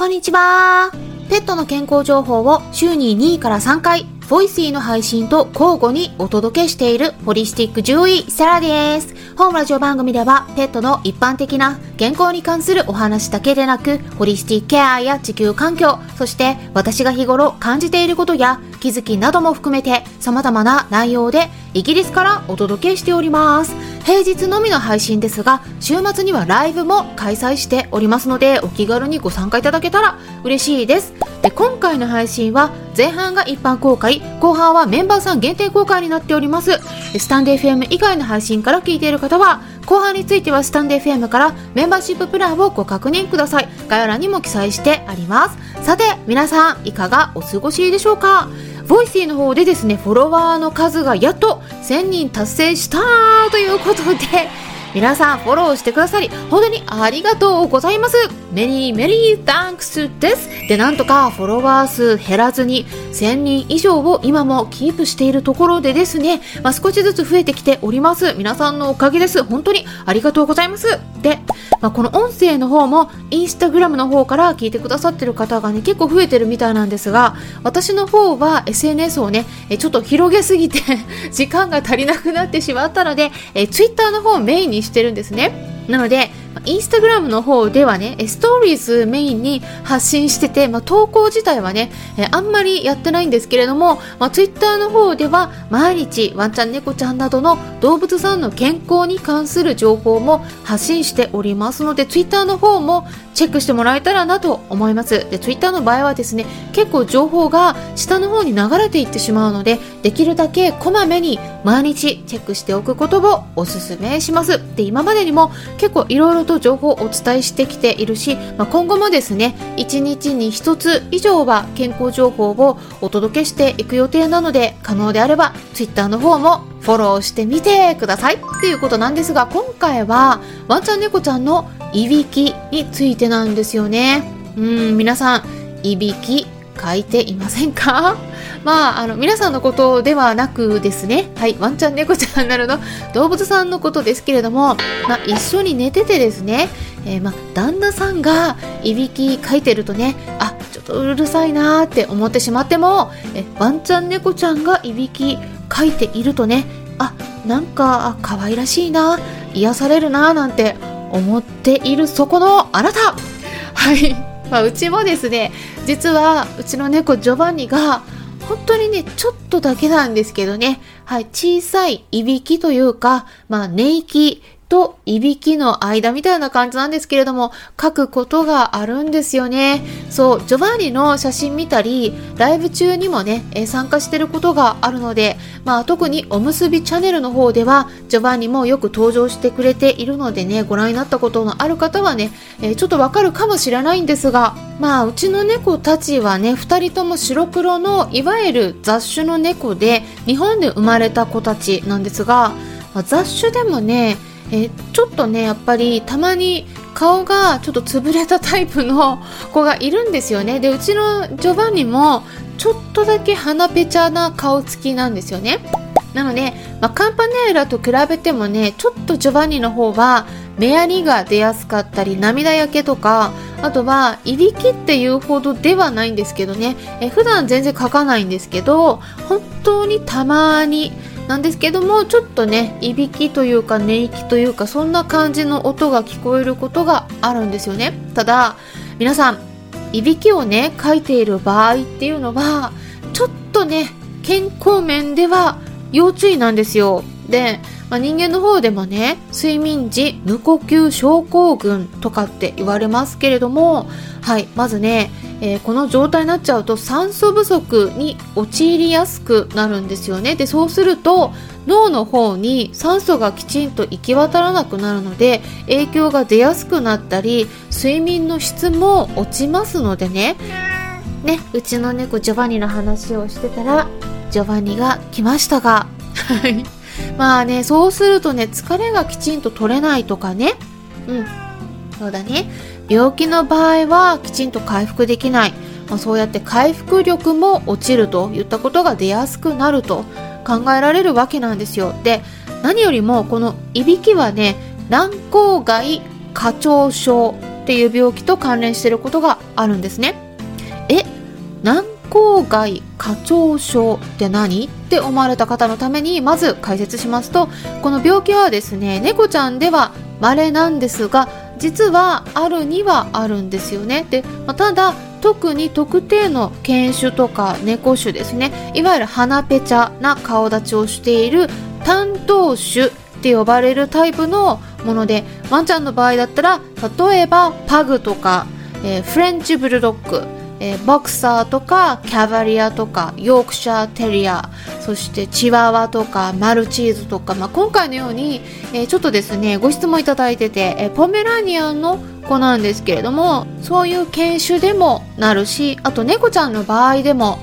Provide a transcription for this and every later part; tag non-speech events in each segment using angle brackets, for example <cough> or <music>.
こんにちは。ペットの健康情報を週に2回から3回、 Voicy の配信と交互にお届けしているホリスティック獣医セラです。本ラジオ番組ではペットの一般的な健康に関するお話だけでなく、ホリスティックケアや地球環境、そして私が日頃感じていることや気づきなども含めて様々な内容でイギリスからお届けしております。平日のみの配信ですが、週末にはライブも開催しておりますので、お気軽にご参加いただけたら嬉しいです。で、今回の配信は前半が一般公開、後半はメンバーさん限定公開になっております。スタンデー FM 以外の配信から聞いている方は、後半についてはスタンデー FM からメンバーシッププランをご確認ください。概要欄にも記載してあります。さて、皆さんいかがお過ごしでしょうか？ Voicy の方でですね、フォロワーの数がやっと1000人達成したということで、皆さんフォローしてくださり、本当にありがとうございます。メリーメリータンクスです。で、なんとかフォロワー数減らずに1000人以上を今もキープしているところでですね、まあ、少しずつ増えてきております。皆さんのおかげです。本当にありがとうございます。で、まあ、この音声の方もインスタグラムの方から聞いてくださってる方がね、結構増えてるみたいなんですが、私の方は SNS をね、ちょっと広げすぎて <laughs> 時間が足りなくなってしまったので、え Twitter の方をメインにしてるんですね。なので、インスタグラムの方ではね、ストーリーズメインに発信してて、まあ、投稿自体はね、あんまりやってないんですけれども、まあ、ツイッターの方では毎日ワンちゃん猫ちゃんなどの動物さんの健康に関する情報も発信しておりますので、ツイッターの方もチェックしてもらえたらなと思います。で、ツイッターの場合はですね、結構情報が下の方に流れていってしまうので、できるだけこまめに毎日チェックしておくことをお勧めします。で、今までにも結構いろいろと情報をお伝えしてきているし、まあ、今後もですね、1日に1つ以上は健康情報をお届けしていく予定なので、可能であれば Twitter の方もフォローしてみてくださいっていうことなんですが、今回はワンちゃん猫ちゃんのいびきについてなんですよね。うん、皆さん、いびき書いていませんか？まあ、あの、皆さんのことではなくですね、はい、ワンちゃん猫ちゃんなどの動物さんのことですけれども、まあ、一緒に寝ててですね、えー、まあ、旦那さんがいびきかいてるとね、あ、ちょっとうるさいなーって思ってしまっても、えワンちゃん猫ちゃんがいびきかいているとね、あ、なんか可愛らしいな、癒されるななんて思っているそこのあなた。はい、まあ、うちもですね実はうちの猫ジョバンニが本当にね、ちょっとだけなんですけどね、はい、小さいいびきというか、まあ、寝息といびきの間みたいな感じなんですけれども、書くことがあるんですよね。そう、ジョバンニの写真見たり、ライブ中にもね、参加してることがあるので、まあ特におむすびチャンネルの方では、ジョバンニもよく登場してくれているのでね、ご覧になったことのある方はね、ちょっとわかるかもしれないんですが、まあうちの猫たちはね、二人とも白黒のいわゆる雑種の猫で、日本で生まれた子たちなんですが、雑種でもね、えちょっとねやっぱりたまに顔がちょっと潰れたタイプの子がいるんですよね。でうちのジョバンニもちょっとだけ鼻ペチャな顔つきなんですよね。なので、まあ、カンパネーラと比べてもねちょっとジョバンニの方は目やりが出やすかったり涙焼けとかあとはいびきっていうほどではないんですけどね。え普段全然書かないんですけど本当にたまになんですけどもちょっとねいびきというか寝息というかそんな感じの音が聞こえることがあるんですよね。ただ皆さんいびきをね書いている場合っていうのはちょっとね健康面では要注意なんですよ。で、まあ、人間の方でもね睡眠時無呼吸症候群とかって言われますけれどもはいまずねえー、この状態になっちゃうと酸素不足に陥りやすくなるんですよね。でそうすると脳の方に酸素がきちんと行き渡らなくなるので影響が出やすくなったり睡眠の質も落ちますのでね。ねうちの猫ジョバニの話をしてたらジョバニが来ましたが。はい。まあねそうするとね疲れがきちんと取れないとかね。うん。そうだね病気の場合はきちんと回復できない、まあ、そうやって回復力も落ちるといったことが出やすくなると考えられるわけなんですよ。で何よりもこのいびきはね軟口蓋過腸症っていう病気と関連していることがあるんですね。え軟口外過腸症って何？って思われた方のためにまず解説しますとこの病気はですね猫ちゃんでは稀なんですが実はあるにはあるんですよね。で、まあ、ただ特に特定の犬種とか猫種ですね。いわゆる鼻ペチャな顔立ちをしている担当種って呼ばれるタイプのものでワンちゃんの場合だったら例えばパグとか、えー、フレンチブルドッグえー、ボクサーとかキャバリアとかヨークシャーテリアそしてチワワとかマルチーズとか、まあ、今回のように、えー、ちょっとですねご質問いただいてて、えー、ポメラニアンの子なんですけれどもそういう犬種でもなるしあと猫ちゃんの場合でも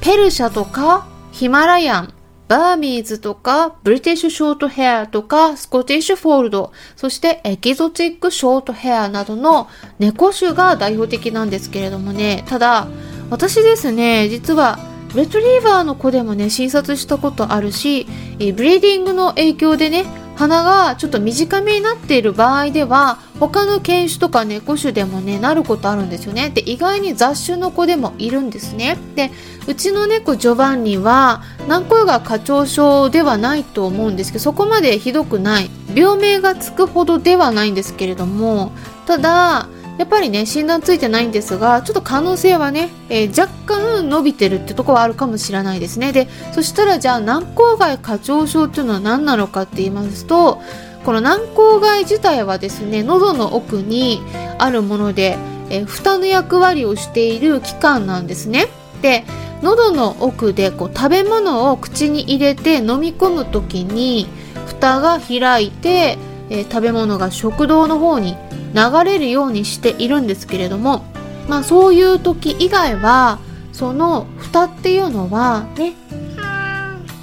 ペルシャとかヒマラヤンバーミーズとか、ブリティッシュショートヘアとか、スコティッシュフォールド、そしてエキゾチックショートヘアなどの猫種が代表的なんですけれどもね、ただ、私ですね、実は、レトリーバーの子でもね、診察したことあるし、ブリーディングの影響でね、鼻がちょっと短めになっている場合では他の犬種とか猫種でもねなることあるんですよね。で意外に雑種の子でもいるんですね。でうちの猫ジョバンニは軟膏が過長症ではないと思うんですけどそこまでひどくない。病名がつくほどではないんですけれどもただやっぱりね診断ついてないんですがちょっと可能性はね、えー、若干伸びてるってとこはあるかもしれないですね。でそしたらじゃあ軟口蓋過腸症っていうのは何なのかって言いますとこの軟口蓋自体はですね喉の奥にあるもので、えー、蓋の役割をしている器官なんですね。で喉の奥でこう食べ物を口に入れて飲み込む時に蓋が開いて、えー、食べ物が食道の方に流れるようにしているんですけれども、まあ、そういう時以外はその蓋っていうのはね、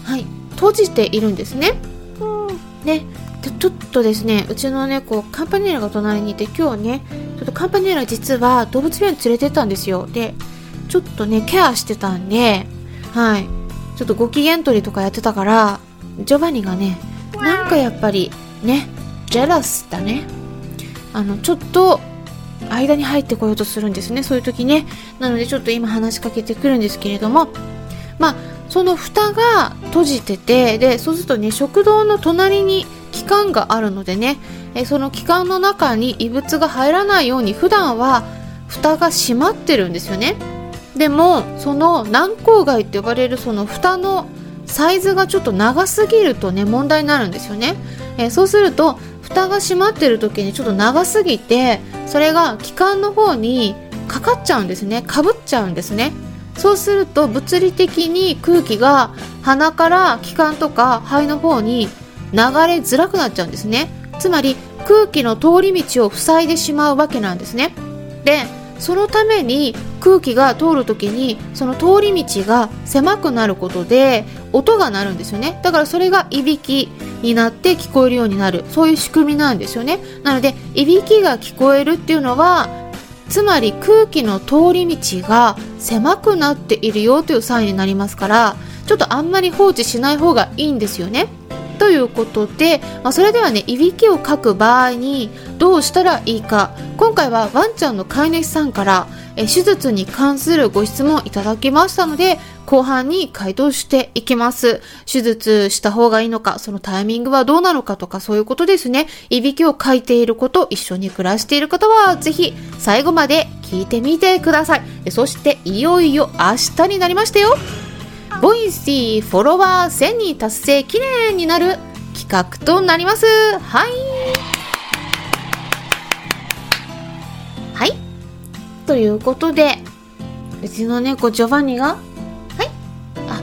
はい、閉じているんですね。ねちょっとですねうちの猫カンパネラが隣にいて今日ねちょっとカンパネラ実は動物病院連れてったんですよでちょっとねケアしてたんではいちょっとご機嫌取りとかやってたからジョバニがねなんかやっぱりねジェラスだね。あのちょっと間に入ってこようとするんですね。そういう時ね。なのでちょっと今話しかけてくるんですけれども。まあその蓋が閉じててでそうするとね食道の隣に気管があるのでね。えその気管の中に異物が入らないように普段は蓋が閉まってるんですよね。でもその軟口蓋って呼ばれるその蓋のサイズがちょっと長すぎるとね問題になるんですよね、えそうすると蓋が閉まってる時にちょっと長すぎてそれが気管の方にかかっちゃうんですね。かぶっちゃうんですね。そうすると物理的に空気が鼻から気管とか肺の方に流れづらくなっちゃうんですね。つまり空気の通り道を塞いでしまうわけなんですね。でそのために空気が通る時にその通り道が狭くなることで音が鳴るんですよね。だからそれがいびきになって聞こえるようになる。そういう仕組みなんですよね。なのでいびきが聞こえるっていうのはつまり空気の通り道が狭くなっているよというサインになりますからちょっとあんまり放置しない方がいいんですよね。ということで、まあ、それではねいびきをかく場合にどうしたらいいか今回はワンちゃんの飼い主さんからえ手術に関するご質問いただきましたので後半に回答していきます。手術した方がいいのか、そのタイミングはどうなのかとかそういうことですね。いびきをかいていること、一緒に暮らしている方はぜひ最後まで聞いてみてください。そしていよいよ明日になりましたよ。Voicy フォロワー1000人達成記念になる企画となります。はい。はい。ということで、うちの猫ジョバンニがはい。あ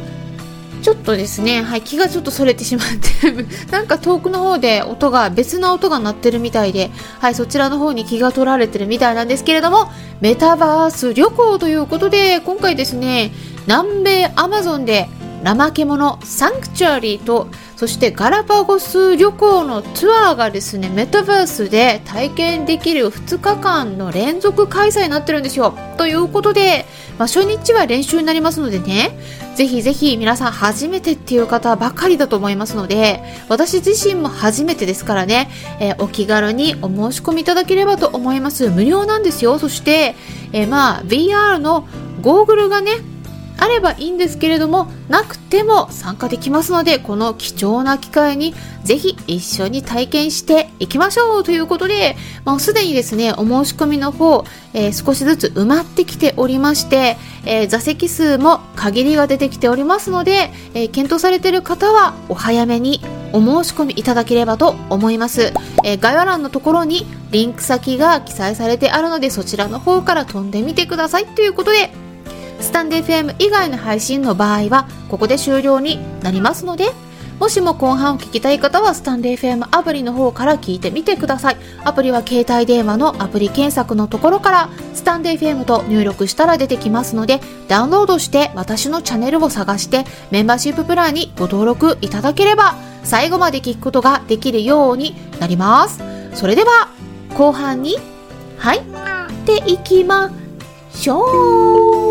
ちょっとですね、はい、気がちょっとそれてしまって <laughs> なんか遠くの方で音が、別な音が鳴ってるみたいで、はい、そちらの方に気が取られてるみたいなんですけれども、メタバース旅行ということで、今回ですね、南米アマゾンで怠け者サンクチュアリーとそしてガラパゴス旅行のツアーがですねメタバースで体験できる2日間の連続開催になってるんですよということで、まあ、初日は練習になりますのでねぜひぜひ皆さん初めてっていう方ばかりだと思いますので、私自身も初めてですからね、えー、お気軽にお申し込みいただければと思います。無料なんですよ。そして、えー、まあ、VR のゴーグルがね、あればいいんですけれども、なくても参加できますので、この貴重な機会にぜひ一緒に体験していきましょうということで、もうすでにですね、お申し込みの方、えー、少しずつ埋まってきておりまして、えー、座席数も限りが出てきておりますので、えー、検討されている方はお早めにお申し込みいただければと思います、え概要欄のところにリンク先が記載されてあるのでそちらの方から飛んでみてくださいということでスタンデー FM 以外の配信の場合はここで終了になりますのでもしも後半を聞きたい方はスタンデー FM アプリの方から聞いてみてください。アプリは携帯電話のアプリ検索のところからスタンデー FM と入力したら出てきますのでダウンロードして私のチャンネルを探してメンバーシッププランにご登録いただければ最後まで聞くことができるようになります。それでは後半に入っていきましょう。